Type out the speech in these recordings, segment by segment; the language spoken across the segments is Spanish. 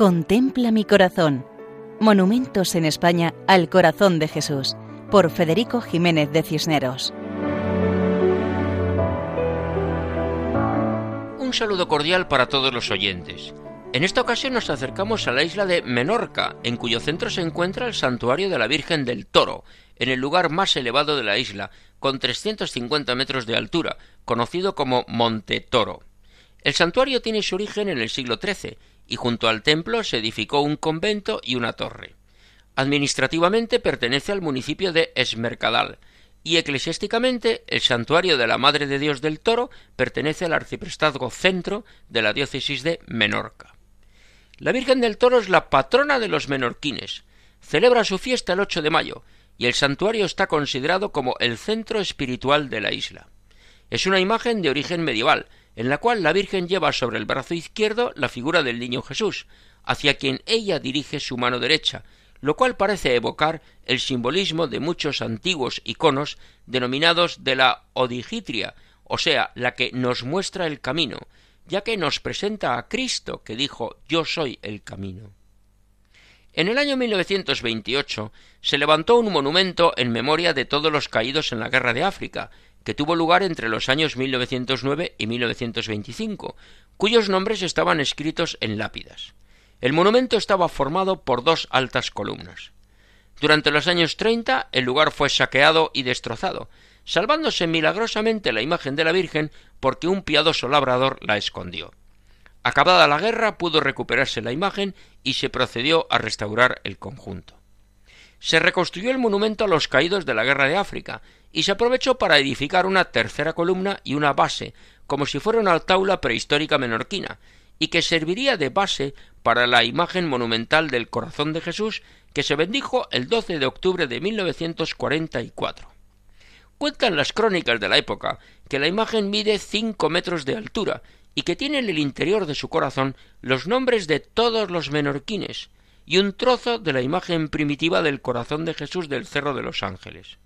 Contempla mi corazón. Monumentos en España al corazón de Jesús, por Federico Jiménez de Cisneros. Un saludo cordial para todos los oyentes. En esta ocasión nos acercamos a la isla de Menorca, en cuyo centro se encuentra el santuario de la Virgen del Toro, en el lugar más elevado de la isla, con 350 metros de altura, conocido como Monte Toro. El santuario tiene su origen en el siglo XIII y junto al templo se edificó un convento y una torre. Administrativamente pertenece al municipio de Esmercadal y eclesiásticamente el santuario de la Madre de Dios del Toro pertenece al arciprestazgo centro de la diócesis de Menorca. La Virgen del Toro es la patrona de los menorquines. Celebra su fiesta el 8 de mayo y el santuario está considerado como el centro espiritual de la isla. Es una imagen de origen medieval, en la cual la Virgen lleva sobre el brazo izquierdo la figura del niño Jesús, hacia quien ella dirige su mano derecha, lo cual parece evocar el simbolismo de muchos antiguos iconos denominados de la odigitria, o sea, la que nos muestra el camino, ya que nos presenta a Cristo que dijo Yo soy el camino. En el año 1928 se levantó un monumento en memoria de todos los caídos en la guerra de África, que tuvo lugar entre los años 1909 y 1925, cuyos nombres estaban escritos en lápidas. El monumento estaba formado por dos altas columnas. Durante los años 30 el lugar fue saqueado y destrozado, salvándose milagrosamente la imagen de la Virgen porque un piadoso labrador la escondió. Acabada la guerra pudo recuperarse la imagen y se procedió a restaurar el conjunto. Se reconstruyó el monumento a los caídos de la guerra de África y se aprovechó para edificar una tercera columna y una base, como si fuera una altaula prehistórica menorquina, y que serviría de base para la imagen monumental del corazón de Jesús que se bendijo el 12 de octubre de 1944. Cuentan las crónicas de la época que la imagen mide cinco metros de altura y que tiene en el interior de su corazón los nombres de todos los menorquines y un trozo de la imagen primitiva del corazón de Jesús del Cerro de los Ángeles.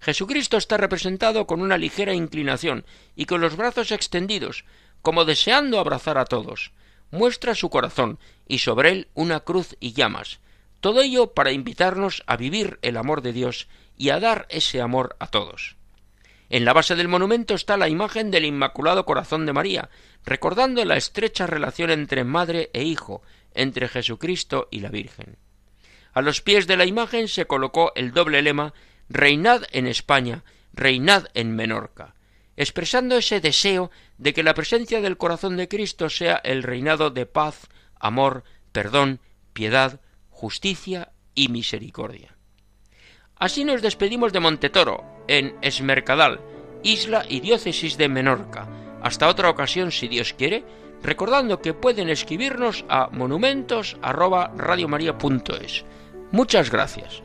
Jesucristo está representado con una ligera inclinación y con los brazos extendidos, como deseando abrazar a todos. Muestra su corazón y sobre él una cruz y llamas. Todo ello para invitarnos a vivir el amor de Dios y a dar ese amor a todos. En la base del monumento está la imagen del Inmaculado Corazón de María, recordando la estrecha relación entre madre e hijo, entre Jesucristo y la Virgen. A los pies de la imagen se colocó el doble lema Reinad en España, reinad en Menorca, expresando ese deseo de que la presencia del corazón de Cristo sea el reinado de paz, amor, perdón, piedad, justicia y misericordia. Así nos despedimos de Montetoro, en Esmercadal, isla y diócesis de Menorca. Hasta otra ocasión, si Dios quiere, recordando que pueden escribirnos a monumentos@radiomaria.es. Muchas gracias.